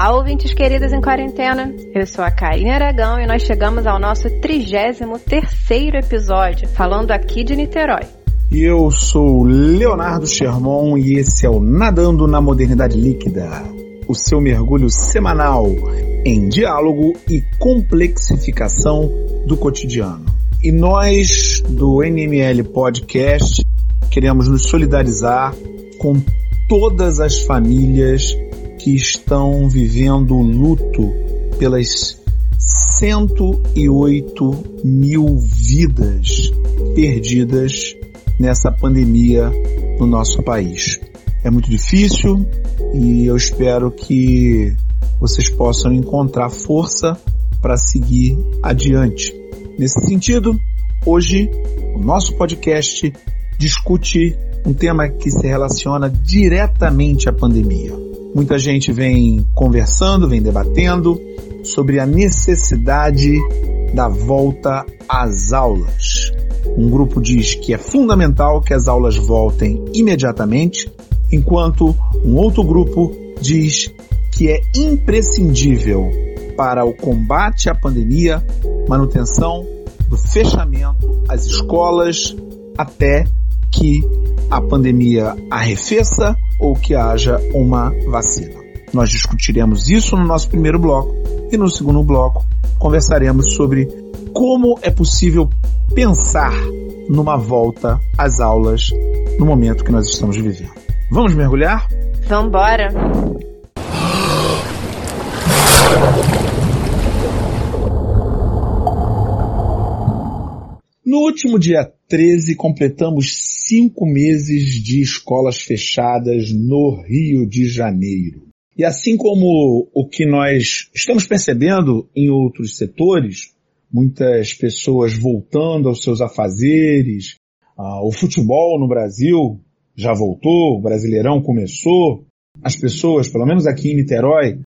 Olá, ouvintes queridas em quarentena. Eu sou a Karine Aragão e nós chegamos ao nosso 33º episódio, falando aqui de Niterói. E eu sou Leonardo Sherman e esse é o Nadando na Modernidade Líquida, o seu mergulho semanal em diálogo e complexificação do cotidiano. E nós do NML Podcast queremos nos solidarizar com todas as famílias que estão vivendo luto pelas 108 mil vidas perdidas nessa pandemia no nosso país. É muito difícil e eu espero que vocês possam encontrar força para seguir adiante. Nesse sentido, hoje o nosso podcast discute um tema que se relaciona diretamente à pandemia Muita gente vem conversando, vem debatendo sobre a necessidade da volta às aulas. Um grupo diz que é fundamental que as aulas voltem imediatamente, enquanto um outro grupo diz que é imprescindível para o combate à pandemia, manutenção do fechamento às escolas até que a pandemia arrefeça ou que haja uma vacina. Nós discutiremos isso no nosso primeiro bloco e no segundo bloco conversaremos sobre como é possível pensar numa volta às aulas no momento que nós estamos vivendo. Vamos mergulhar? Vambora! No último dia 13, completamos cinco meses de escolas fechadas no Rio de Janeiro. E assim como o que nós estamos percebendo em outros setores, muitas pessoas voltando aos seus afazeres, ah, o futebol no Brasil já voltou, o Brasileirão começou, as pessoas, pelo menos aqui em Niterói,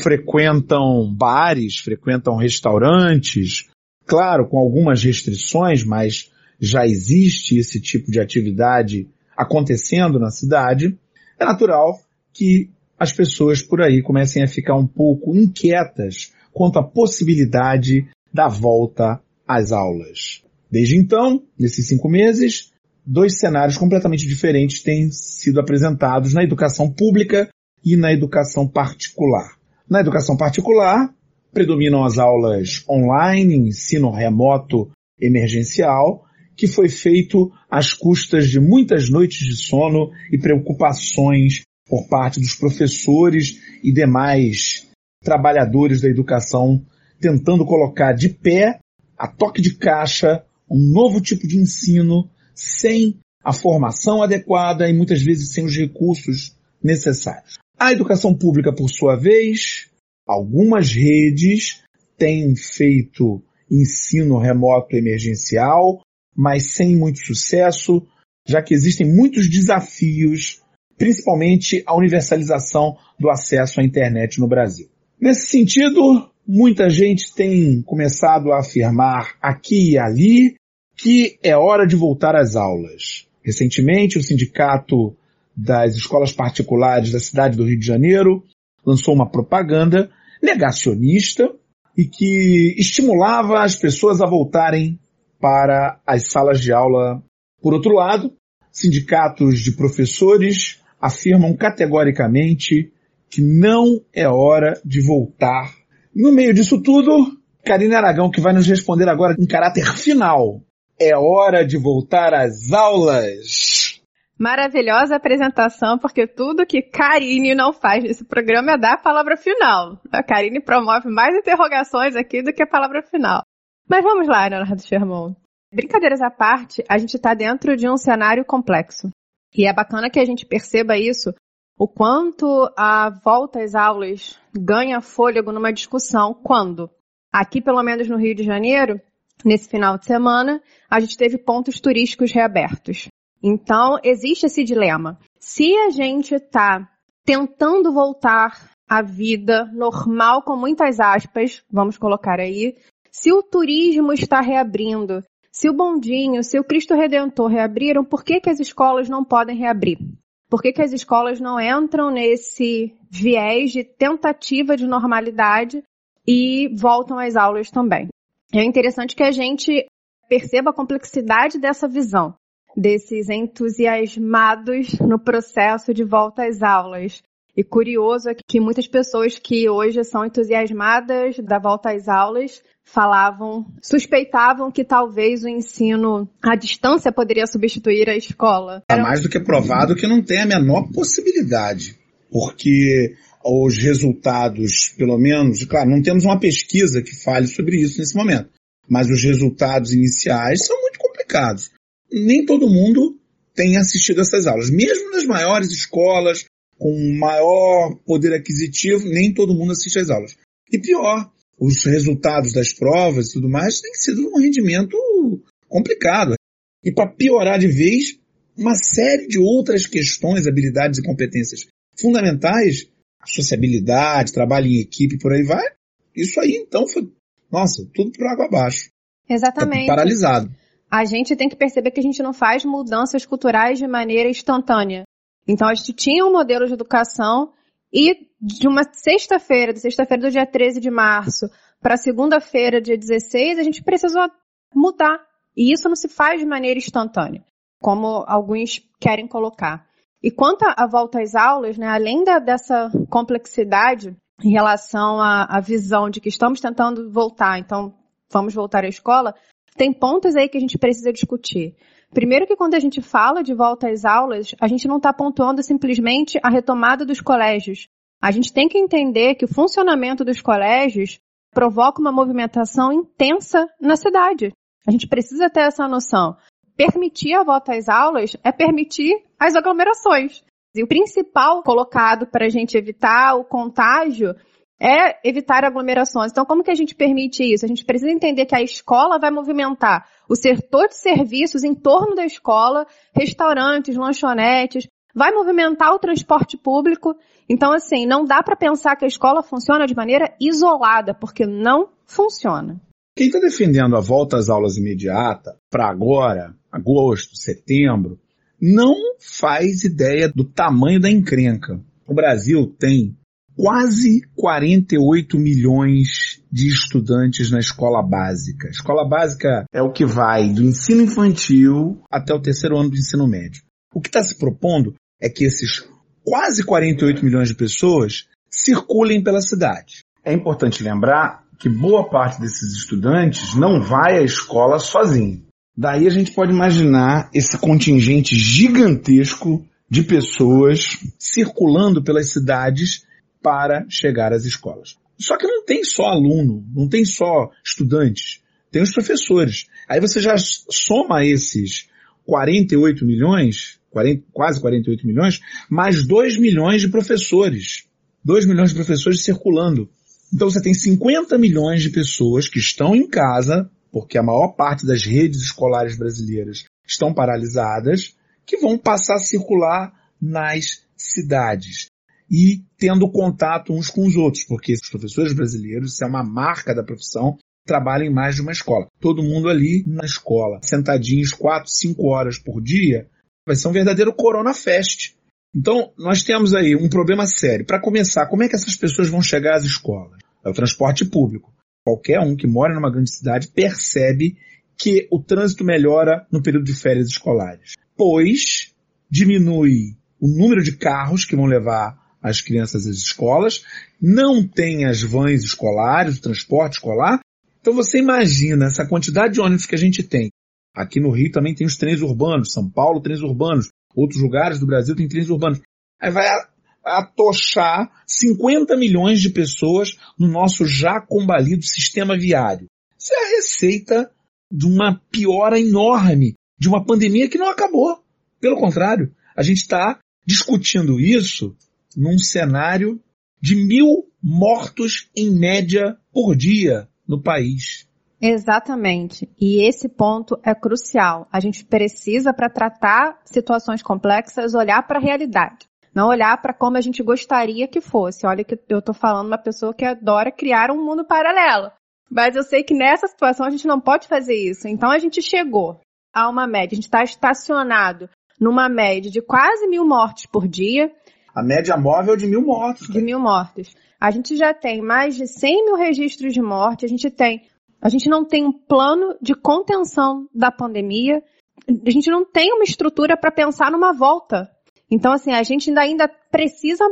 frequentam bares, frequentam restaurantes, claro, com algumas restrições, mas já existe esse tipo de atividade acontecendo na cidade, é natural que as pessoas por aí comecem a ficar um pouco inquietas quanto à possibilidade da volta às aulas. Desde então, nesses cinco meses, dois cenários completamente diferentes têm sido apresentados na educação pública e na educação particular. Na educação particular, predominam as aulas online, ensino remoto emergencial, que foi feito às custas de muitas noites de sono e preocupações por parte dos professores e demais trabalhadores da educação, tentando colocar de pé, a toque de caixa, um novo tipo de ensino, sem a formação adequada e muitas vezes sem os recursos necessários. A educação pública, por sua vez, Algumas redes têm feito ensino remoto emergencial, mas sem muito sucesso, já que existem muitos desafios, principalmente a universalização do acesso à internet no Brasil. Nesse sentido, muita gente tem começado a afirmar aqui e ali que é hora de voltar às aulas. Recentemente, o Sindicato das Escolas Particulares da cidade do Rio de Janeiro lançou uma propaganda negacionista e que estimulava as pessoas a voltarem para as salas de aula. Por outro lado, sindicatos de professores afirmam categoricamente que não é hora de voltar. No meio disso tudo, Karine Aragão, que vai nos responder agora em caráter final. É hora de voltar às aulas. Maravilhosa apresentação, porque tudo que Karine não faz nesse programa é dar a palavra final. A Karine promove mais interrogações aqui do que a palavra final. Mas vamos lá, Leonardo Sherman. Brincadeiras à parte, a gente está dentro de um cenário complexo. E é bacana que a gente perceba isso, o quanto a volta às aulas ganha fôlego numa discussão quando, aqui pelo menos no Rio de Janeiro, nesse final de semana, a gente teve pontos turísticos reabertos. Então, existe esse dilema. Se a gente está tentando voltar à vida normal, com muitas aspas, vamos colocar aí, se o turismo está reabrindo, se o Bondinho, se o Cristo Redentor reabriram, por que, que as escolas não podem reabrir? Por que, que as escolas não entram nesse viés de tentativa de normalidade e voltam às aulas também? É interessante que a gente perceba a complexidade dessa visão, desses entusiasmados no processo de volta às aulas. E curioso é que muitas pessoas que hoje são entusiasmadas da volta às aulas falavam, suspeitavam que talvez o ensino à distância poderia substituir a escola. É mais do que provado que não tem a menor possibilidade, porque os resultados, pelo menos, claro, não temos uma pesquisa que fale sobre isso nesse momento, mas os resultados iniciais são muito complicados. Nem todo mundo tem assistido essas aulas. Mesmo nas maiores escolas, com maior poder aquisitivo, nem todo mundo assiste às aulas. E pior, os resultados das provas e tudo mais têm sido um rendimento complicado. E para piorar de vez, uma série de outras questões, habilidades e competências fundamentais, sociabilidade, trabalho em equipe, por aí vai. Isso aí então foi, nossa, tudo por água abaixo. Exatamente. Tá paralisado. A gente tem que perceber que a gente não faz mudanças culturais de maneira instantânea. Então a gente tinha um modelo de educação e de uma sexta-feira, de sexta-feira do dia 13 de março para segunda-feira, dia 16, a gente precisou mudar. E isso não se faz de maneira instantânea, como alguns querem colocar. E quanto à volta às aulas, né, além da, dessa complexidade em relação à, à visão de que estamos tentando voltar, então vamos voltar à escola, tem pontos aí que a gente precisa discutir. Primeiro que quando a gente fala de volta às aulas, a gente não está pontuando simplesmente a retomada dos colégios. A gente tem que entender que o funcionamento dos colégios provoca uma movimentação intensa na cidade. A gente precisa ter essa noção. Permitir a volta às aulas é permitir as aglomerações. E o principal colocado para a gente evitar o contágio é evitar aglomerações. Então, como que a gente permite isso? A gente precisa entender que a escola vai movimentar o setor de serviços em torno da escola, restaurantes, lanchonetes, vai movimentar o transporte público. Então, assim, não dá para pensar que a escola funciona de maneira isolada, porque não funciona. Quem está defendendo a volta às aulas imediata para agora, agosto, setembro, não faz ideia do tamanho da encrenca. O Brasil tem quase 48 milhões de estudantes na escola básica. escola básica é o que vai do ensino infantil até o terceiro ano do ensino médio. O que está se propondo é que esses quase 48 milhões de pessoas circulem pela cidade. É importante lembrar que boa parte desses estudantes não vai à escola sozinho. Daí a gente pode imaginar esse contingente gigantesco de pessoas circulando pelas cidades para chegar às escolas. Só que não tem só aluno, não tem só estudantes, tem os professores. Aí você já soma esses 48 milhões, 40, quase 48 milhões, mais 2 milhões de professores. 2 milhões de professores circulando. Então você tem 50 milhões de pessoas que estão em casa, porque a maior parte das redes escolares brasileiras estão paralisadas, que vão passar a circular nas cidades e tendo contato uns com os outros, porque os professores brasileiros, isso é uma marca da profissão, trabalham em mais de uma escola. Todo mundo ali na escola, sentadinhos quatro, cinco horas por dia, vai ser um verdadeiro Corona Fest. Então, nós temos aí um problema sério. Para começar, como é que essas pessoas vão chegar às escolas? É o transporte público. Qualquer um que mora numa grande cidade percebe que o trânsito melhora no período de férias escolares, pois diminui o número de carros que vão levar as crianças às escolas, não tem as vans escolares, o transporte escolar. Então você imagina essa quantidade de ônibus que a gente tem. Aqui no Rio também tem os trens urbanos, São Paulo trens urbanos, outros lugares do Brasil tem trens urbanos. Aí vai atochar 50 milhões de pessoas no nosso já combalido sistema viário. Isso é a receita de uma piora enorme, de uma pandemia que não acabou. Pelo contrário, a gente está discutindo isso num cenário de mil mortos em média por dia no país. Exatamente. E esse ponto é crucial. A gente precisa, para tratar situações complexas, olhar para a realidade. Não olhar para como a gente gostaria que fosse. Olha que eu estou falando uma pessoa que adora criar um mundo paralelo. Mas eu sei que nessa situação a gente não pode fazer isso. Então a gente chegou a uma média, a gente está estacionado numa média de quase mil mortes por dia. A média móvel de mil mortos. De mil mortos. A gente já tem mais de 100 mil registros de morte, a gente tem. A gente não tem um plano de contenção da pandemia, a gente não tem uma estrutura para pensar numa volta. Então, assim, a gente ainda, ainda precisa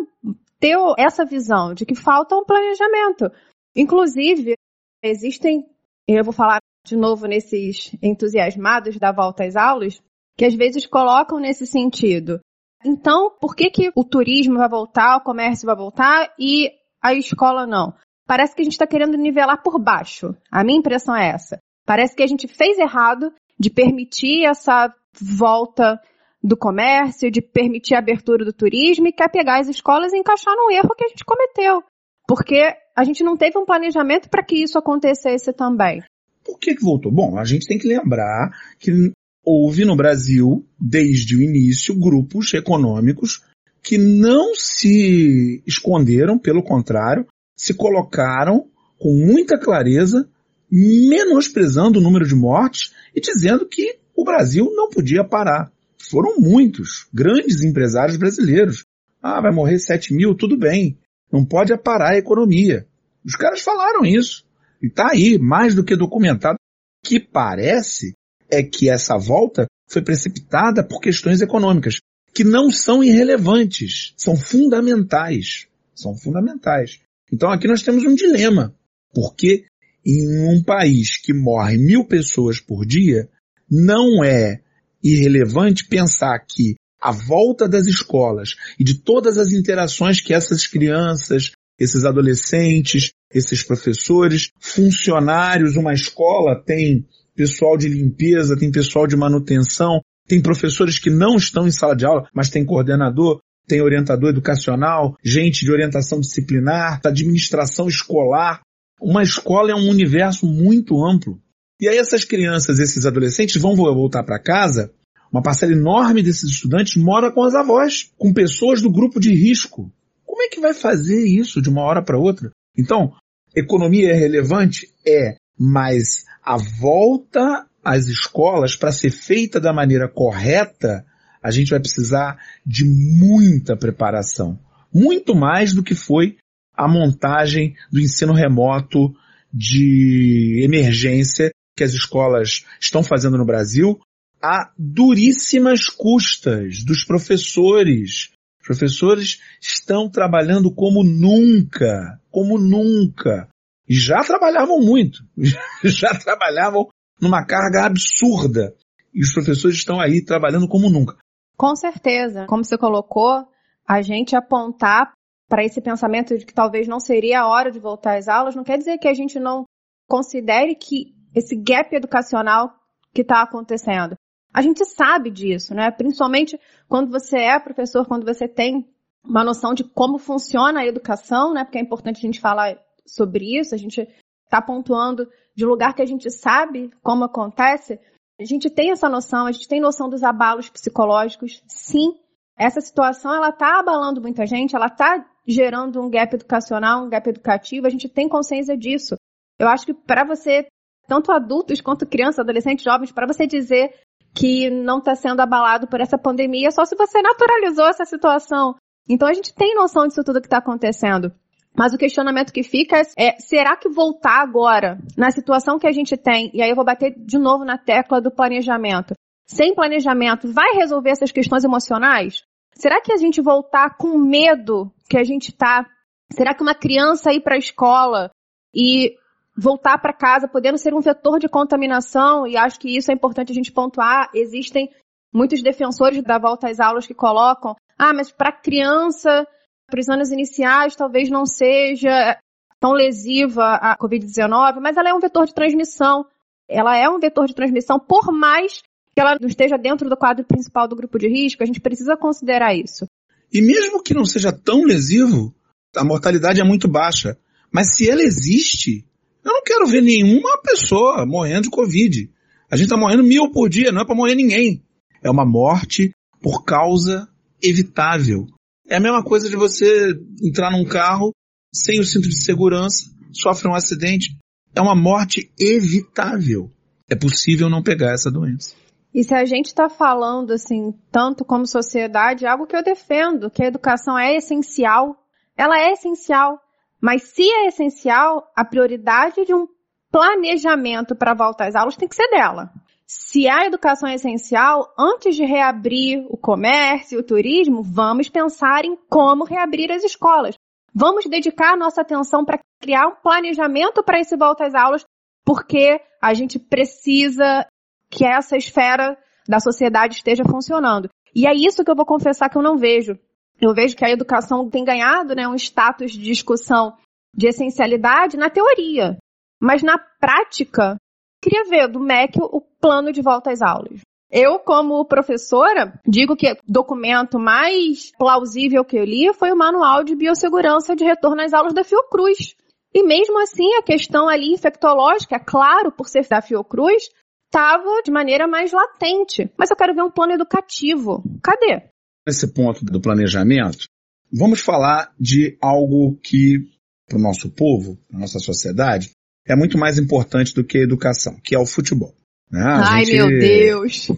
ter essa visão de que falta um planejamento. Inclusive, existem, eu vou falar de novo nesses entusiasmados da volta às aulas, que às vezes colocam nesse sentido. Então, por que, que o turismo vai voltar, o comércio vai voltar e a escola não? Parece que a gente está querendo nivelar por baixo. A minha impressão é essa. Parece que a gente fez errado de permitir essa volta do comércio, de permitir a abertura do turismo e quer pegar as escolas e encaixar no erro que a gente cometeu. Porque a gente não teve um planejamento para que isso acontecesse também. Por que, que voltou? Bom, a gente tem que lembrar que houve no Brasil, desde o início, grupos econômicos que não se esconderam, pelo contrário, se colocaram com muita clareza, menosprezando o número de mortes e dizendo que o Brasil não podia parar. Foram muitos grandes empresários brasileiros. Ah, vai morrer 7 mil, tudo bem. Não pode parar a economia. Os caras falaram isso. E está aí, mais do que documentado. Que parece é que essa volta foi precipitada por questões econômicas, que não são irrelevantes, são fundamentais. São fundamentais. Então aqui nós temos um dilema. Porque em um país que morre mil pessoas por dia, não é irrelevante pensar que a volta das escolas e de todas as interações que essas crianças, esses adolescentes, esses professores, funcionários, uma escola tem pessoal de limpeza, tem pessoal de manutenção, tem professores que não estão em sala de aula, mas tem coordenador, tem orientador educacional, gente de orientação disciplinar, administração escolar. Uma escola é um universo muito amplo. E aí essas crianças, esses adolescentes vão voltar para casa, uma parcela enorme desses estudantes mora com as avós, com pessoas do grupo de risco. Como é que vai fazer isso de uma hora para outra? Então, economia é relevante? É, mas a volta às escolas para ser feita da maneira correta, a gente vai precisar de muita preparação. Muito mais do que foi a montagem do ensino remoto de emergência que as escolas estão fazendo no Brasil a duríssimas custas dos professores. Os professores estão trabalhando como nunca, como nunca. Já trabalhavam muito, já trabalhavam numa carga absurda. E os professores estão aí trabalhando como nunca. Com certeza. Como você colocou, a gente apontar para esse pensamento de que talvez não seria a hora de voltar às aulas, não quer dizer que a gente não considere que esse gap educacional que está acontecendo. A gente sabe disso, né? Principalmente quando você é professor, quando você tem uma noção de como funciona a educação, né? Porque é importante a gente falar sobre isso, a gente está pontuando de lugar que a gente sabe como acontece. A gente tem essa noção, a gente tem noção dos abalos psicológicos. Sim, essa situação ela está abalando muita gente, ela está gerando um gap educacional, um gap educativo. A gente tem consciência disso. Eu acho que para você tanto adultos quanto crianças, adolescentes, jovens, para você dizer que não está sendo abalado por essa pandemia só se você naturalizou essa situação. Então a gente tem noção disso tudo que está acontecendo. Mas o questionamento que fica é, será que voltar agora, na situação que a gente tem, e aí eu vou bater de novo na tecla do planejamento, sem planejamento, vai resolver essas questões emocionais? Será que a gente voltar com medo que a gente tá? Será que uma criança ir para a escola e voltar para casa podendo ser um vetor de contaminação, e acho que isso é importante a gente pontuar, existem muitos defensores da volta às aulas que colocam, ah, mas para criança, para os anos iniciais, talvez não seja tão lesiva a Covid-19, mas ela é um vetor de transmissão. Ela é um vetor de transmissão, por mais que ela não esteja dentro do quadro principal do grupo de risco, a gente precisa considerar isso. E mesmo que não seja tão lesivo, a mortalidade é muito baixa. Mas se ela existe, eu não quero ver nenhuma pessoa morrendo de Covid. A gente está morrendo mil por dia, não é para morrer ninguém. É uma morte por causa evitável. É a mesma coisa de você entrar num carro sem o cinto de segurança, sofre um acidente. É uma morte evitável. É possível não pegar essa doença. E se a gente está falando, assim, tanto como sociedade, algo que eu defendo, que a educação é essencial, ela é essencial. Mas se é essencial, a prioridade de um planejamento para a volta às aulas tem que ser dela. Se a educação é essencial, antes de reabrir o comércio, o turismo, vamos pensar em como reabrir as escolas. Vamos dedicar nossa atenção para criar um planejamento para esse volta às aulas, porque a gente precisa que essa esfera da sociedade esteja funcionando. E é isso que eu vou confessar que eu não vejo. Eu vejo que a educação tem ganhado né, um status de discussão de essencialidade na teoria. Mas na prática, queria ver do MEC o plano de volta às aulas. Eu, como professora, digo que o documento mais plausível que eu li foi o Manual de Biossegurança de Retorno às Aulas da Fiocruz. E mesmo assim, a questão ali infectológica, é claro, por ser da Fiocruz, estava de maneira mais latente. Mas eu quero ver um plano educativo. Cadê? Nesse ponto do planejamento, vamos falar de algo que, para o nosso povo, para a nossa sociedade, é muito mais importante do que a educação, que é o futebol. Né? Ai, gente... meu Deus!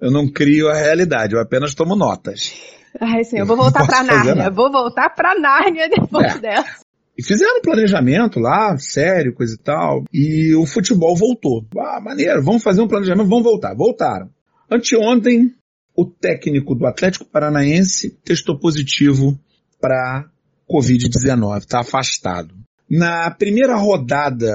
Eu não crio a realidade, eu apenas tomo notas. Ai, sim, eu vou voltar para Nárnia. Vou voltar para Nárnia depois é. dessa. E fizeram planejamento lá, sério, coisa e tal. E o futebol voltou. Ah, maneiro, vamos fazer um planejamento, vamos voltar. Voltaram. Anteontem, o técnico do Atlético Paranaense testou positivo para Covid-19, está afastado. Na primeira rodada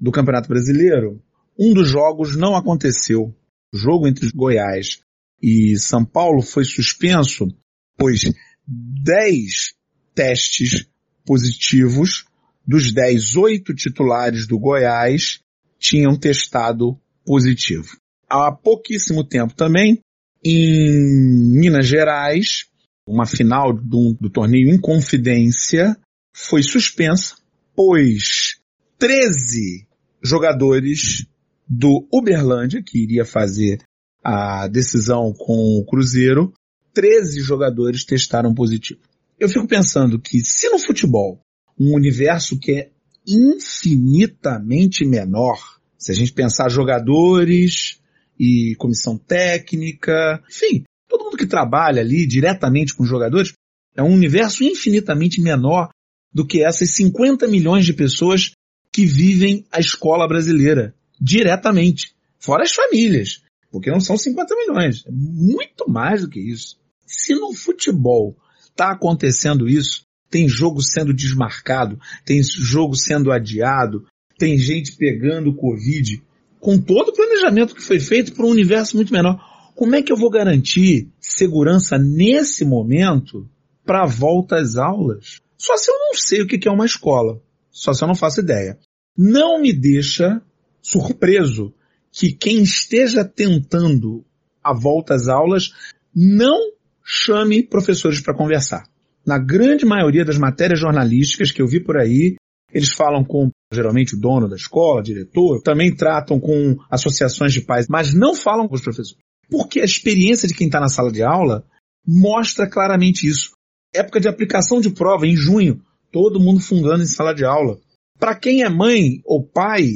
do Campeonato Brasileiro, um dos jogos não aconteceu. O jogo entre Goiás e São Paulo foi suspenso, pois 10 testes positivos dos 10, 8 titulares do Goiás tinham testado positivo. Há pouquíssimo tempo também, em Minas Gerais, uma final do, do torneio em confidência foi suspensa pois 13 jogadores do Uberlândia, que iria fazer a decisão com o Cruzeiro, 13 jogadores testaram positivo. Eu fico pensando que se no futebol, um universo que é infinitamente menor, se a gente pensar jogadores e comissão técnica, enfim, todo mundo que trabalha ali diretamente com jogadores, é um universo infinitamente menor do que essas 50 milhões de pessoas que vivem a escola brasileira diretamente, fora as famílias, porque não são 50 milhões, é muito mais do que isso. Se no futebol está acontecendo isso, tem jogo sendo desmarcado, tem jogo sendo adiado, tem gente pegando Covid, com todo o planejamento que foi feito para um universo muito menor. Como é que eu vou garantir segurança nesse momento para volta às aulas? Só se eu não sei o que é uma escola. Só se eu não faço ideia. Não me deixa surpreso que quem esteja tentando a volta às aulas não chame professores para conversar. Na grande maioria das matérias jornalísticas que eu vi por aí, eles falam com geralmente o dono da escola, diretor, também tratam com associações de pais, mas não falam com os professores. Porque a experiência de quem está na sala de aula mostra claramente isso época de aplicação de prova, em junho, todo mundo fungando em sala de aula. Para quem é mãe ou pai,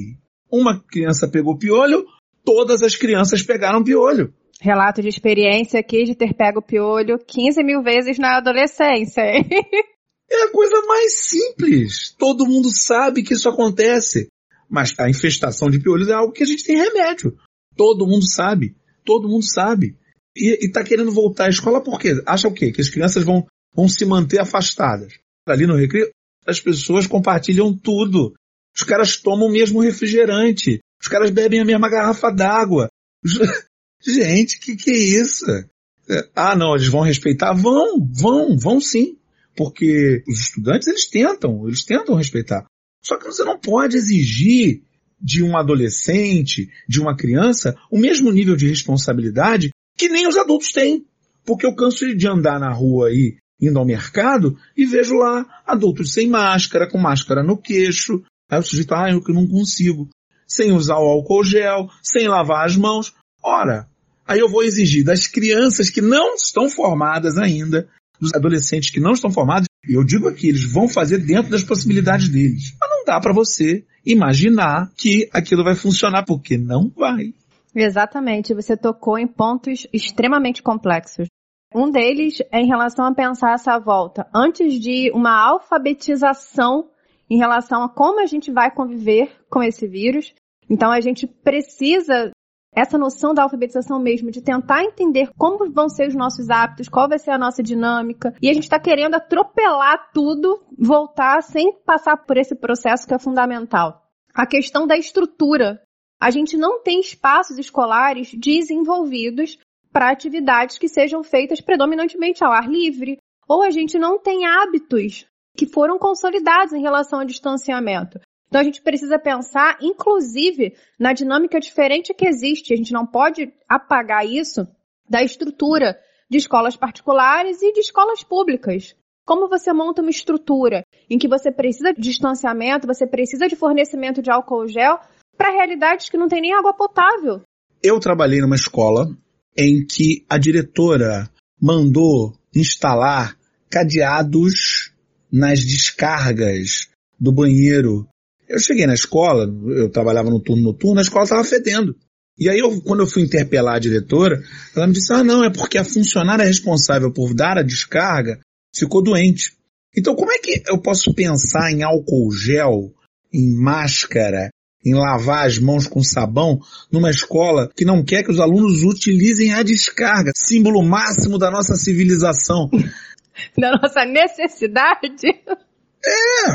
uma criança pegou piolho, todas as crianças pegaram piolho. Relato de experiência aqui de ter pego piolho 15 mil vezes na adolescência. é a coisa mais simples. Todo mundo sabe que isso acontece. Mas a infestação de piolhos é algo que a gente tem remédio. Todo mundo sabe. Todo mundo sabe. E, e tá querendo voltar à escola por quê? Acha o quê? Que as crianças vão vão se manter afastadas. Ali no recreio, as pessoas compartilham tudo. Os caras tomam o mesmo refrigerante. Os caras bebem a mesma garrafa d'água. Gente, que que é isso? Ah, não, eles vão respeitar? Vão, vão, vão sim. Porque os estudantes, eles tentam, eles tentam respeitar. Só que você não pode exigir de um adolescente, de uma criança, o mesmo nível de responsabilidade que nem os adultos têm. Porque eu canso de andar na rua aí indo ao mercado e vejo lá adultos sem máscara, com máscara no queixo. Aí o sujeito, ah, eu que não consigo. Sem usar o álcool gel, sem lavar as mãos. Ora, aí eu vou exigir das crianças que não estão formadas ainda, dos adolescentes que não estão formados, e eu digo aqui, eles vão fazer dentro das possibilidades deles. Mas não dá para você imaginar que aquilo vai funcionar, porque não vai. Exatamente, você tocou em pontos extremamente complexos. Um deles é em relação a pensar essa volta antes de uma alfabetização em relação a como a gente vai conviver com esse vírus. Então a gente precisa essa noção da alfabetização mesmo, de tentar entender como vão ser os nossos hábitos, qual vai ser a nossa dinâmica. E a gente está querendo atropelar tudo, voltar sem passar por esse processo que é fundamental. A questão da estrutura. A gente não tem espaços escolares desenvolvidos para atividades que sejam feitas predominantemente ao ar livre, ou a gente não tem hábitos que foram consolidados em relação ao distanciamento. Então a gente precisa pensar, inclusive, na dinâmica diferente que existe. A gente não pode apagar isso da estrutura de escolas particulares e de escolas públicas. Como você monta uma estrutura em que você precisa de distanciamento, você precisa de fornecimento de álcool gel para realidades que não tem nem água potável? Eu trabalhei numa escola em que a diretora mandou instalar cadeados nas descargas do banheiro eu cheguei na escola, eu trabalhava no turno noturno, a escola estava fedendo. E aí, eu, quando eu fui interpelar a diretora, ela me disse, ah não, é porque a funcionária responsável por dar a descarga ficou doente. Então como é que eu posso pensar em álcool gel, em máscara, em lavar as mãos com sabão numa escola que não quer que os alunos utilizem a descarga, símbolo máximo da nossa civilização. Da nossa necessidade. É,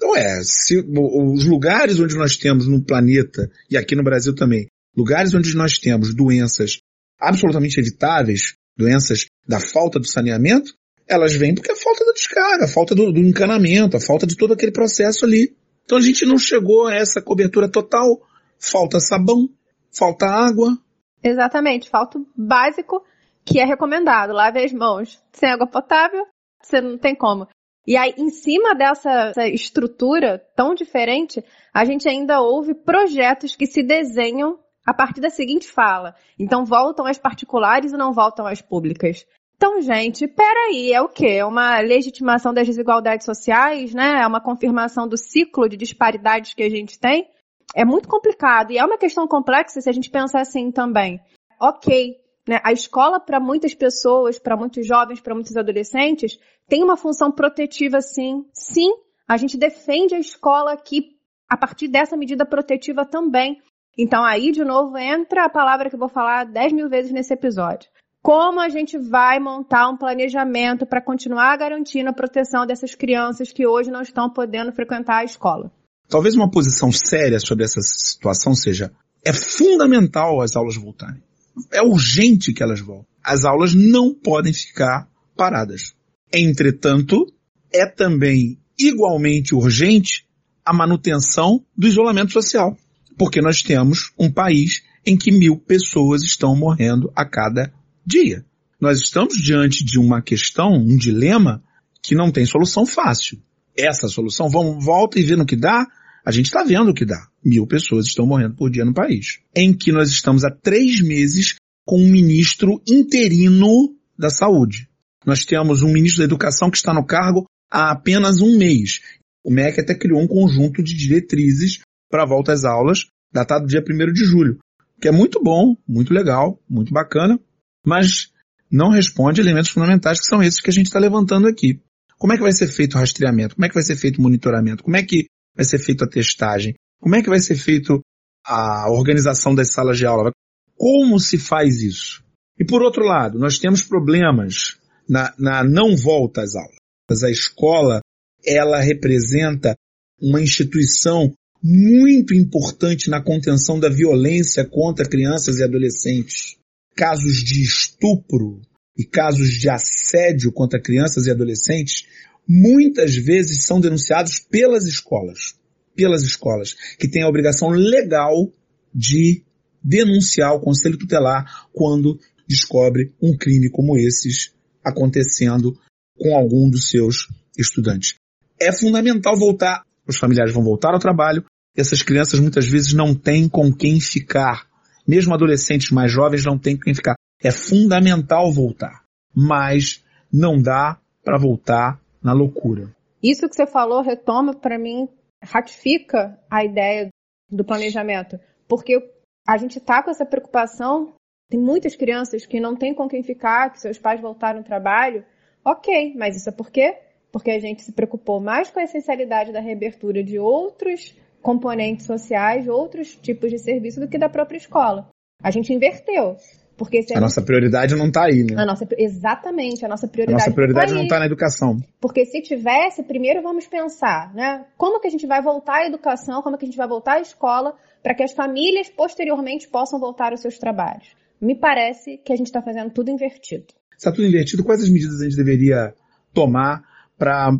não é. Se, os lugares onde nós temos no planeta, e aqui no Brasil também, lugares onde nós temos doenças absolutamente evitáveis, doenças da falta do saneamento, elas vêm porque é a falta da descarga, a falta do, do encanamento, a falta de todo aquele processo ali. Então a gente não chegou a essa cobertura total. Falta sabão, falta água. Exatamente, falta o básico que é recomendado. Lave as mãos sem água potável, você não tem como. E aí, em cima dessa estrutura tão diferente, a gente ainda ouve projetos que se desenham a partir da seguinte fala. Então, voltam às particulares e não voltam às públicas. Então, gente, peraí, é o quê? É uma legitimação das desigualdades sociais, né? É uma confirmação do ciclo de disparidades que a gente tem? É muito complicado e é uma questão complexa se a gente pensar assim também. Ok, né? A escola, para muitas pessoas, para muitos jovens, para muitos adolescentes, tem uma função protetiva, sim. Sim, a gente defende a escola aqui a partir dessa medida protetiva também. Então aí, de novo, entra a palavra que eu vou falar dez mil vezes nesse episódio. Como a gente vai montar um planejamento para continuar garantindo a proteção dessas crianças que hoje não estão podendo frequentar a escola? Talvez uma posição séria sobre essa situação seja é fundamental as aulas voltarem é urgente que elas voltem. As aulas não podem ficar paradas. Entretanto, é também igualmente urgente a manutenção do isolamento social, porque nós temos um país em que mil pessoas estão morrendo a cada dia. Nós estamos diante de uma questão, um dilema, que não tem solução fácil. Essa solução, vamos, volta e vê no que dá, a gente está vendo o que dá. Mil pessoas estão morrendo por dia no país. Em que nós estamos há três meses com um ministro interino da saúde. Nós temos um ministro da educação que está no cargo há apenas um mês. O MEC até criou um conjunto de diretrizes para a volta às aulas, datado dia 1 de julho, que é muito bom, muito legal, muito bacana, mas não responde elementos fundamentais que são esses que a gente está levantando aqui. Como é que vai ser feito o rastreamento? Como é que vai ser feito o monitoramento? Como é que vai ser feita a testagem? Como é que vai ser feito a organização das salas de aula? Como se faz isso? E por outro lado, nós temos problemas na, na não volta às aulas. A escola, ela representa uma instituição muito importante na contenção da violência contra crianças e adolescentes. Casos de estupro e casos de assédio contra crianças e adolescentes muitas vezes são denunciados pelas escolas, pelas escolas, que têm a obrigação legal de denunciar o conselho tutelar quando descobre um crime como esses acontecendo com algum dos seus estudantes. É fundamental voltar, os familiares vão voltar ao trabalho, essas crianças muitas vezes não têm com quem ficar. Mesmo adolescentes mais jovens não têm com quem ficar. É fundamental voltar, mas não dá para voltar na loucura. Isso que você falou retoma para mim, ratifica a ideia do planejamento, porque a gente tá com essa preocupação. Tem muitas crianças que não têm com quem ficar, que seus pais voltaram ao trabalho. Ok, mas isso é por quê? Porque a gente se preocupou mais com a essencialidade da reabertura de outros componentes sociais, outros tipos de serviço do que da própria escola. A gente inverteu. Porque a, a gente... nossa prioridade não está aí, né? A nossa, exatamente, a nossa prioridade, a nossa prioridade não está tá na educação. Porque se tivesse, primeiro vamos pensar, né? Como que a gente vai voltar à educação, como que a gente vai voltar à escola, para que as famílias posteriormente possam voltar aos seus trabalhos. Me parece que a gente está fazendo tudo invertido. Está tudo invertido. Quais as medidas a gente deveria tomar para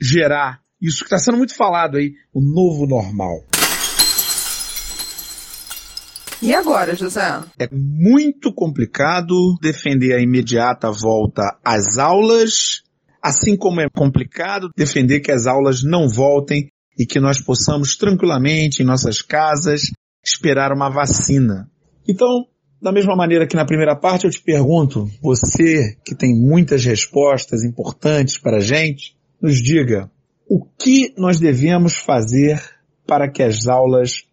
gerar isso que está sendo muito falado aí, o novo normal? E agora, José? É muito complicado defender a imediata volta às aulas, assim como é complicado defender que as aulas não voltem e que nós possamos tranquilamente em nossas casas esperar uma vacina. Então, da mesma maneira que na primeira parte eu te pergunto, você que tem muitas respostas importantes para a gente, nos diga o que nós devemos fazer para que as aulas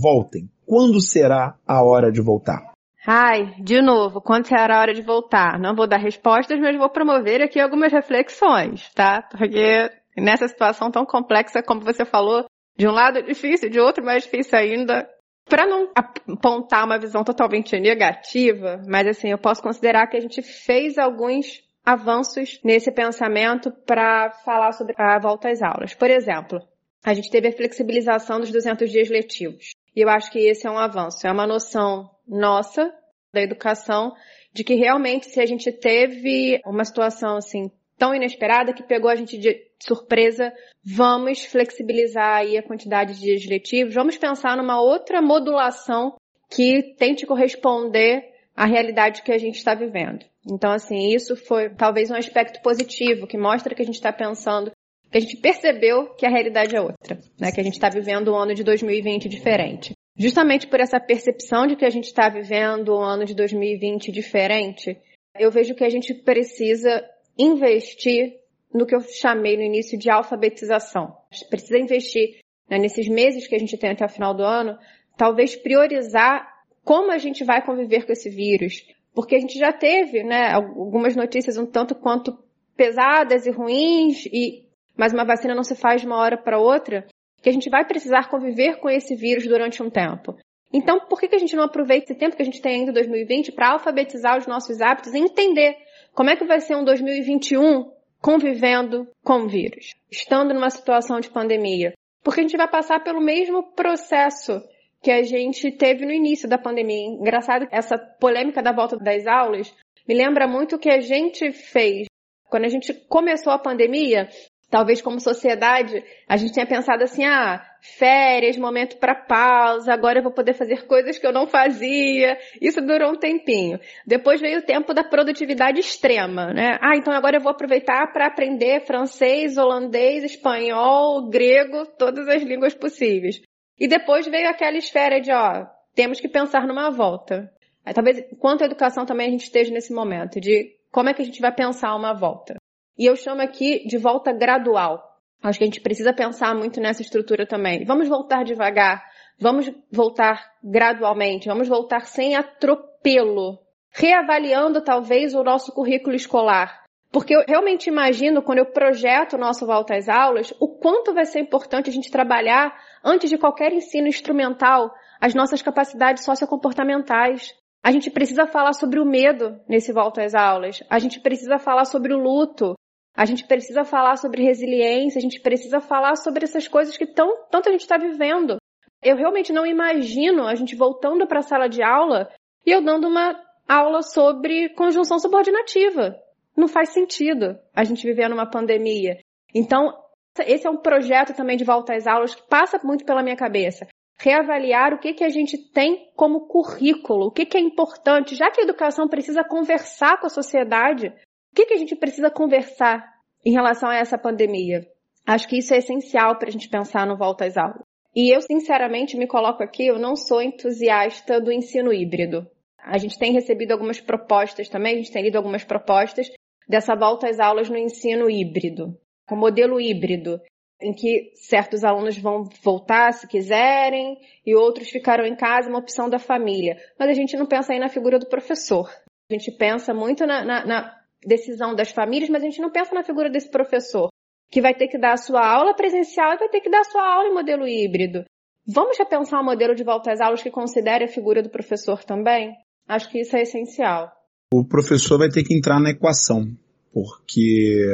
voltem quando será a hora de voltar? Ai, de novo, quando será a hora de voltar? Não vou dar respostas, mas vou promover aqui algumas reflexões, tá? Porque nessa situação tão complexa como você falou, de um lado é difícil, de outro mais difícil ainda, para não apontar uma visão totalmente negativa, mas assim, eu posso considerar que a gente fez alguns avanços nesse pensamento para falar sobre a volta às aulas. Por exemplo, a gente teve a flexibilização dos 200 dias letivos. E eu acho que esse é um avanço, é uma noção nossa da educação de que realmente se a gente teve uma situação assim tão inesperada que pegou a gente de surpresa, vamos flexibilizar aí a quantidade de dias letivos, vamos pensar numa outra modulação que tente corresponder à realidade que a gente está vivendo. Então, assim, isso foi talvez um aspecto positivo que mostra que a gente está pensando que a gente percebeu que a realidade é outra, né? Que a gente está vivendo um ano de 2020 diferente. Justamente por essa percepção de que a gente está vivendo um ano de 2020 diferente, eu vejo que a gente precisa investir no que eu chamei no início de alfabetização. A gente precisa investir né, nesses meses que a gente tem até o final do ano, talvez priorizar como a gente vai conviver com esse vírus. Porque a gente já teve, né, algumas notícias um tanto quanto pesadas e ruins e mas uma vacina não se faz de uma hora para outra, que a gente vai precisar conviver com esse vírus durante um tempo. Então, por que, que a gente não aproveita esse tempo que a gente tem ainda em 2020 para alfabetizar os nossos hábitos e entender como é que vai ser um 2021 convivendo com o vírus, estando numa situação de pandemia? Porque a gente vai passar pelo mesmo processo que a gente teve no início da pandemia. Engraçado, essa polêmica da volta das aulas me lembra muito o que a gente fez. Quando a gente começou a pandemia, talvez como sociedade, a gente tenha pensado assim, ah, férias, momento para pausa, agora eu vou poder fazer coisas que eu não fazia. Isso durou um tempinho. Depois veio o tempo da produtividade extrema, né? Ah, então agora eu vou aproveitar para aprender francês, holandês, espanhol, grego, todas as línguas possíveis. E depois veio aquela esfera de, ó, temos que pensar numa volta. Talvez, quanto à educação também a gente esteja nesse momento de como é que a gente vai pensar uma volta. E eu chamo aqui de volta gradual. Acho que a gente precisa pensar muito nessa estrutura também. Vamos voltar devagar, vamos voltar gradualmente, vamos voltar sem atropelo, reavaliando talvez o nosso currículo escolar. Porque eu realmente imagino, quando eu projeto o nosso volta às aulas, o quanto vai ser importante a gente trabalhar, antes de qualquer ensino instrumental, as nossas capacidades sociocomportamentais. A gente precisa falar sobre o medo nesse volta às aulas. A gente precisa falar sobre o luto. A gente precisa falar sobre resiliência, a gente precisa falar sobre essas coisas que tão, tanto a gente está vivendo. Eu realmente não imagino a gente voltando para a sala de aula e eu dando uma aula sobre conjunção subordinativa. Não faz sentido a gente viver numa pandemia. Então, esse é um projeto também de volta às aulas que passa muito pela minha cabeça. Reavaliar o que, que a gente tem como currículo, o que, que é importante, já que a educação precisa conversar com a sociedade, o que, que a gente precisa conversar em relação a essa pandemia? Acho que isso é essencial para a gente pensar no volta às aulas. E eu, sinceramente, me coloco aqui, eu não sou entusiasta do ensino híbrido. A gente tem recebido algumas propostas também, a gente tem lido algumas propostas dessa volta às aulas no ensino híbrido, com modelo híbrido. em que certos alunos vão voltar se quiserem e outros ficarão em casa, uma opção da família. Mas a gente não pensa aí na figura do professor. A gente pensa muito na, na, na decisão das famílias, mas a gente não pensa na figura desse professor, que vai ter que dar a sua aula presencial e vai ter que dar a sua aula em modelo híbrido. Vamos já pensar um modelo de volta às aulas que considere a figura do professor também? Acho que isso é essencial. O professor vai ter que entrar na equação, porque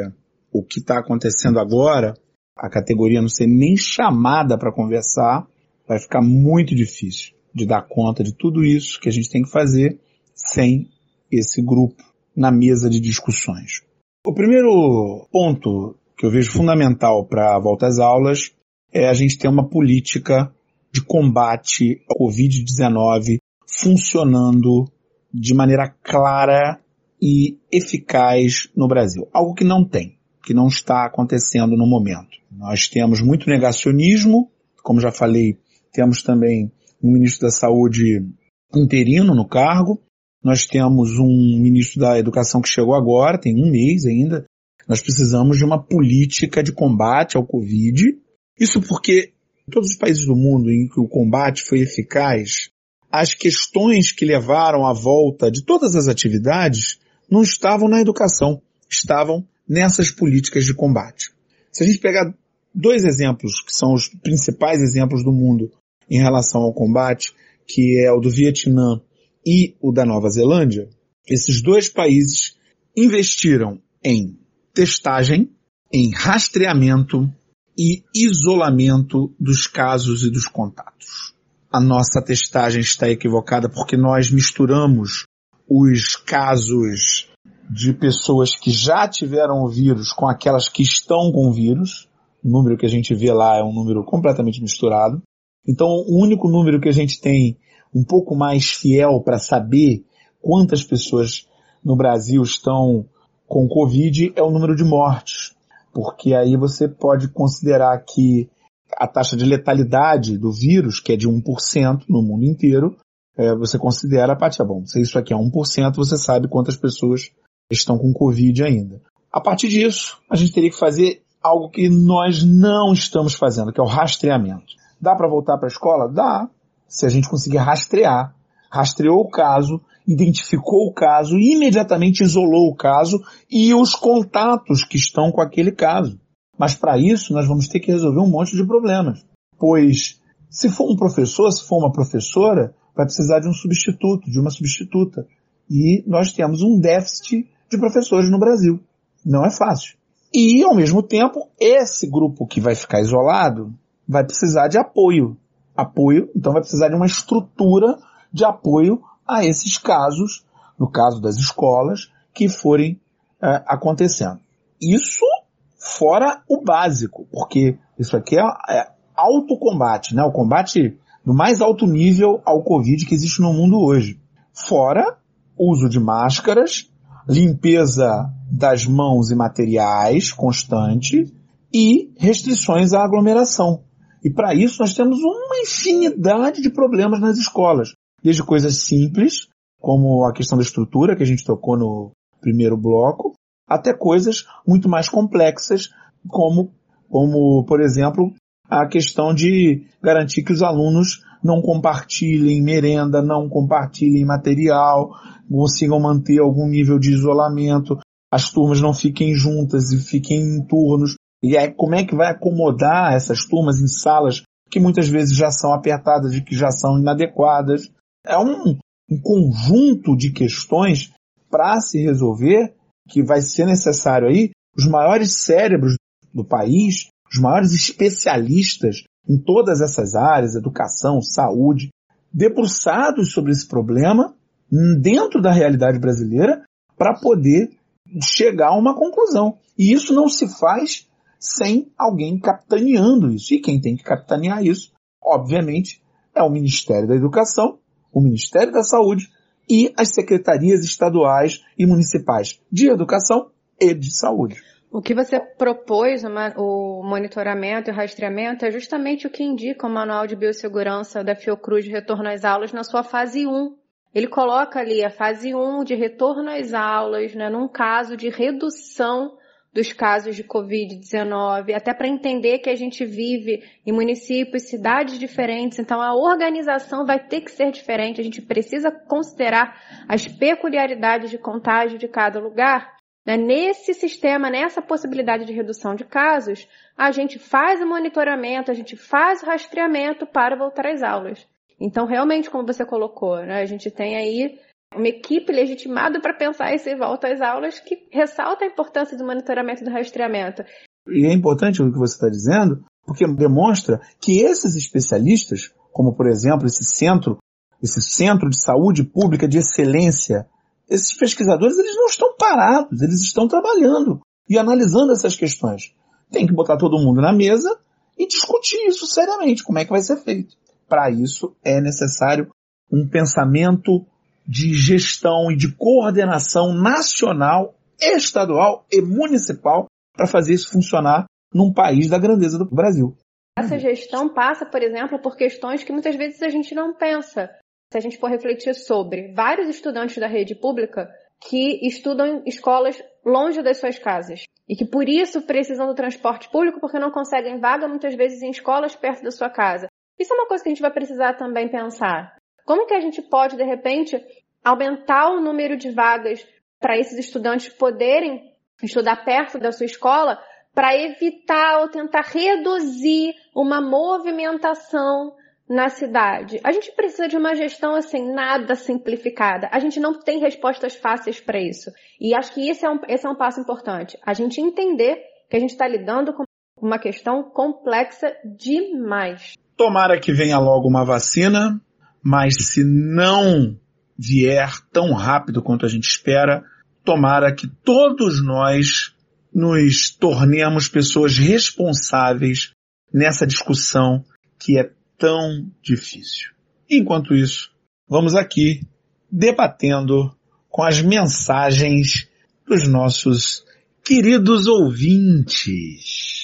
o que está acontecendo agora a categoria não ser nem chamada para conversar, vai ficar muito difícil de dar conta de tudo isso que a gente tem que fazer sem esse grupo na mesa de discussões. O primeiro ponto que eu vejo fundamental para a volta às aulas é a gente ter uma política de combate ao Covid-19 funcionando de maneira clara e eficaz no Brasil. Algo que não tem, que não está acontecendo no momento. Nós temos muito negacionismo, como já falei, temos também um ministro da Saúde interino no cargo, nós temos um ministro da Educação que chegou agora, tem um mês ainda. Nós precisamos de uma política de combate ao Covid. Isso porque em todos os países do mundo em que o combate foi eficaz, as questões que levaram à volta de todas as atividades não estavam na educação, estavam nessas políticas de combate. Se a gente pegar dois exemplos que são os principais exemplos do mundo em relação ao combate, que é o do Vietnã e o da Nova Zelândia, esses dois países investiram em testagem, em rastreamento e isolamento dos casos e dos contatos. A nossa testagem está equivocada porque nós misturamos os casos de pessoas que já tiveram o vírus com aquelas que estão com o vírus, o número que a gente vê lá é um número completamente misturado. Então, o único número que a gente tem um pouco mais fiel para saber quantas pessoas no Brasil estão com Covid é o número de mortes. Porque aí você pode considerar que a taxa de letalidade do vírus, que é de 1% no mundo inteiro, é, você considera, a partir, bom, se isso aqui é 1%, você sabe quantas pessoas estão com Covid ainda. A partir disso, a gente teria que fazer algo que nós não estamos fazendo, que é o rastreamento. Dá para voltar para a escola? Dá, se a gente conseguir rastrear. Rastreou o caso, identificou o caso, imediatamente isolou o caso e os contatos que estão com aquele caso. Mas para isso nós vamos ter que resolver um monte de problemas. Pois se for um professor, se for uma professora, vai precisar de um substituto, de uma substituta. E nós temos um déficit de professores no Brasil. Não é fácil. E, ao mesmo tempo, esse grupo que vai ficar isolado vai precisar de apoio. Apoio, então vai precisar de uma estrutura de apoio a esses casos, no caso das escolas, que forem é, acontecendo. Isso fora o básico, porque isso aqui é, é autocombate, né? O combate no mais alto nível ao Covid que existe no mundo hoje. Fora uso de máscaras, limpeza das mãos e materiais constante e restrições à aglomeração. E para isso nós temos uma infinidade de problemas nas escolas, desde coisas simples, como a questão da estrutura que a gente tocou no primeiro bloco, até coisas muito mais complexas, como, como por exemplo, a questão de garantir que os alunos não compartilhem merenda, não compartilhem material, consigam manter algum nível de isolamento, as turmas não fiquem juntas e fiquem em turnos. E aí como é que vai acomodar essas turmas em salas que muitas vezes já são apertadas e que já são inadequadas? É um, um conjunto de questões para se resolver que vai ser necessário aí os maiores cérebros do país, os maiores especialistas em todas essas áreas, educação, saúde, debruçados sobre esse problema dentro da realidade brasileira para poder chegar a uma conclusão. E isso não se faz sem alguém capitaneando isso. E quem tem que capitanear isso, obviamente, é o Ministério da Educação, o Ministério da Saúde e as secretarias estaduais e municipais de educação e de saúde. O que você propôs, o monitoramento e rastreamento, é justamente o que indica o Manual de Biossegurança da Fiocruz de Retorno às Aulas na sua fase 1. Ele coloca ali a fase 1 de retorno às aulas, né, num caso de redução dos casos de Covid-19, até para entender que a gente vive em municípios, cidades diferentes, então a organização vai ter que ser diferente, a gente precisa considerar as peculiaridades de contágio de cada lugar. Né? Nesse sistema, nessa possibilidade de redução de casos, a gente faz o monitoramento, a gente faz o rastreamento para voltar às aulas. Então, realmente, como você colocou, né, a gente tem aí uma equipe legitimada para pensar esse volta às aulas que ressalta a importância do monitoramento e do rastreamento. E é importante o que você está dizendo, porque demonstra que esses especialistas, como por exemplo esse centro, esse centro de saúde pública de excelência, esses pesquisadores eles não estão parados, eles estão trabalhando e analisando essas questões. Tem que botar todo mundo na mesa e discutir isso seriamente, como é que vai ser feito. Para isso é necessário um pensamento de gestão e de coordenação nacional, estadual e municipal para fazer isso funcionar num país da grandeza do Brasil. Essa gestão passa, por exemplo, por questões que muitas vezes a gente não pensa. Se a gente for refletir sobre vários estudantes da rede pública que estudam em escolas longe das suas casas e que por isso precisam do transporte público porque não conseguem vaga muitas vezes em escolas perto da sua casa. Isso é uma coisa que a gente vai precisar também pensar. Como que a gente pode, de repente, aumentar o número de vagas para esses estudantes poderem estudar perto da sua escola para evitar ou tentar reduzir uma movimentação na cidade. A gente precisa de uma gestão assim, nada simplificada. A gente não tem respostas fáceis para isso. E acho que esse é, um, esse é um passo importante. A gente entender que a gente está lidando com uma questão complexa demais. Tomara que venha logo uma vacina, mas se não vier tão rápido quanto a gente espera, tomara que todos nós nos tornemos pessoas responsáveis nessa discussão que é tão difícil. Enquanto isso, vamos aqui debatendo com as mensagens dos nossos queridos ouvintes.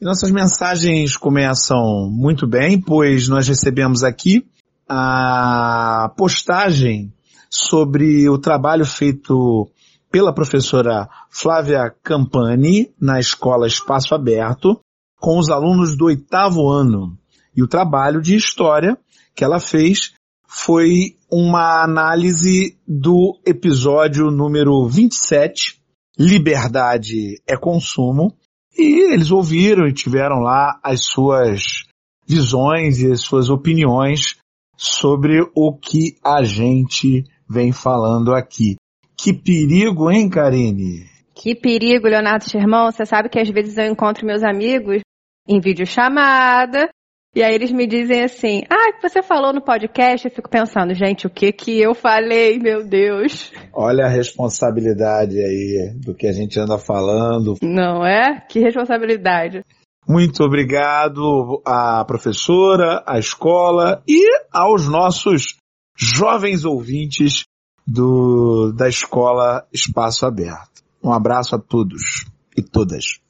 E nossas mensagens começam muito bem, pois nós recebemos aqui a postagem sobre o trabalho feito pela professora Flávia Campani na escola Espaço Aberto com os alunos do oitavo ano. E o trabalho de história que ela fez foi uma análise do episódio número 27, Liberdade é Consumo, e eles ouviram e tiveram lá as suas visões e as suas opiniões sobre o que a gente vem falando aqui. Que perigo, hein, Karine? Que perigo, Leonardo Sherman. Você sabe que às vezes eu encontro meus amigos em videochamada. E aí eles me dizem assim, ah, que você falou no podcast, eu fico pensando, gente, o que que eu falei, meu Deus. Olha a responsabilidade aí do que a gente anda falando. Não é? Que responsabilidade. Muito obrigado à professora, à escola e aos nossos jovens ouvintes do, da escola Espaço Aberto. Um abraço a todos e todas.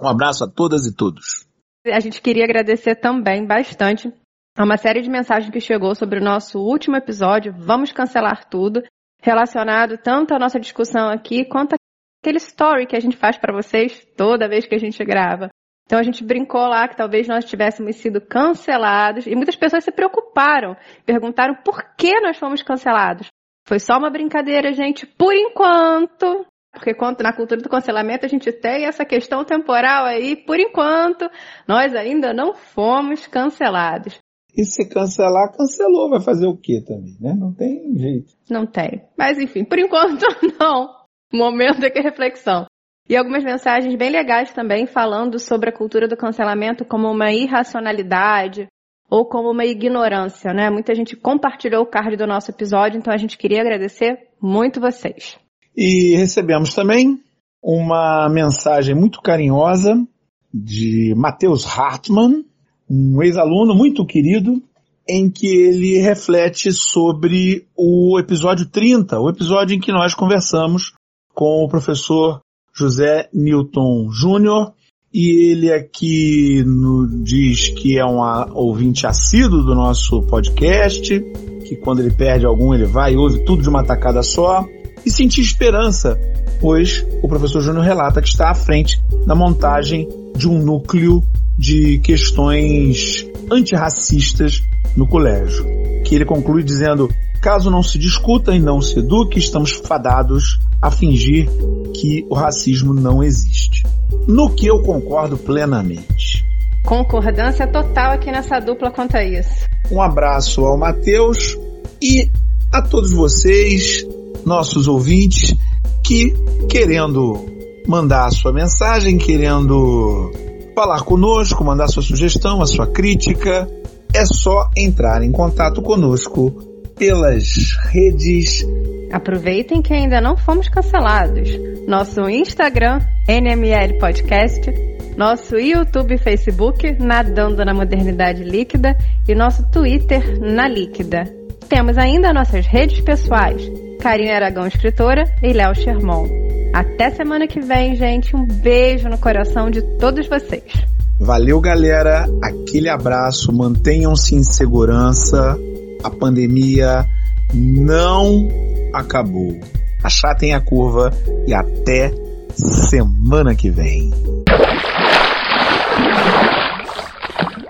Um abraço a todas e todos. A gente queria agradecer também bastante a uma série de mensagens que chegou sobre o nosso último episódio, Vamos Cancelar Tudo, relacionado tanto à nossa discussão aqui quanto aquele story que a gente faz para vocês toda vez que a gente grava. Então a gente brincou lá que talvez nós tivéssemos sido cancelados e muitas pessoas se preocuparam, perguntaram por que nós fomos cancelados. Foi só uma brincadeira, gente, por enquanto. Porque quanto na cultura do cancelamento a gente tem essa questão temporal aí, por enquanto, nós ainda não fomos cancelados. E se cancelar, cancelou, vai fazer o quê também, né? Não tem jeito. Não tem. Mas enfim, por enquanto não. Momento de reflexão. E algumas mensagens bem legais também falando sobre a cultura do cancelamento como uma irracionalidade ou como uma ignorância, né? Muita gente compartilhou o card do nosso episódio, então a gente queria agradecer muito vocês. E recebemos também uma mensagem muito carinhosa de Matheus Hartmann, um ex-aluno muito querido, em que ele reflete sobre o episódio 30, o episódio em que nós conversamos com o professor José Newton Júnior, e ele aqui no, diz que é um ouvinte assíduo do nosso podcast, que quando ele perde algum ele vai e ouve tudo de uma tacada só, e sentir esperança, pois o professor Júnior relata que está à frente da montagem de um núcleo de questões antirracistas no colégio, que ele conclui dizendo: caso não se discuta e não se eduque, estamos fadados a fingir que o racismo não existe. No que eu concordo plenamente. Concordância total aqui nessa dupla quanto a isso. Um abraço ao Matheus e a todos vocês, nossos ouvintes, que querendo mandar a sua mensagem, querendo falar conosco, mandar sua sugestão, a sua crítica, é só entrar em contato conosco pelas redes. Aproveitem que ainda não fomos cancelados. Nosso Instagram, NML Podcast, nosso YouTube e Facebook, Nadando na Modernidade Líquida, e nosso Twitter, Na Líquida. Temos ainda nossas redes pessoais, Karine Aragão Escritora e Léo Sherman. Até semana que vem, gente. Um beijo no coração de todos vocês. Valeu, galera. Aquele abraço. Mantenham-se em segurança. A pandemia não acabou. Achatem a curva e até semana que vem.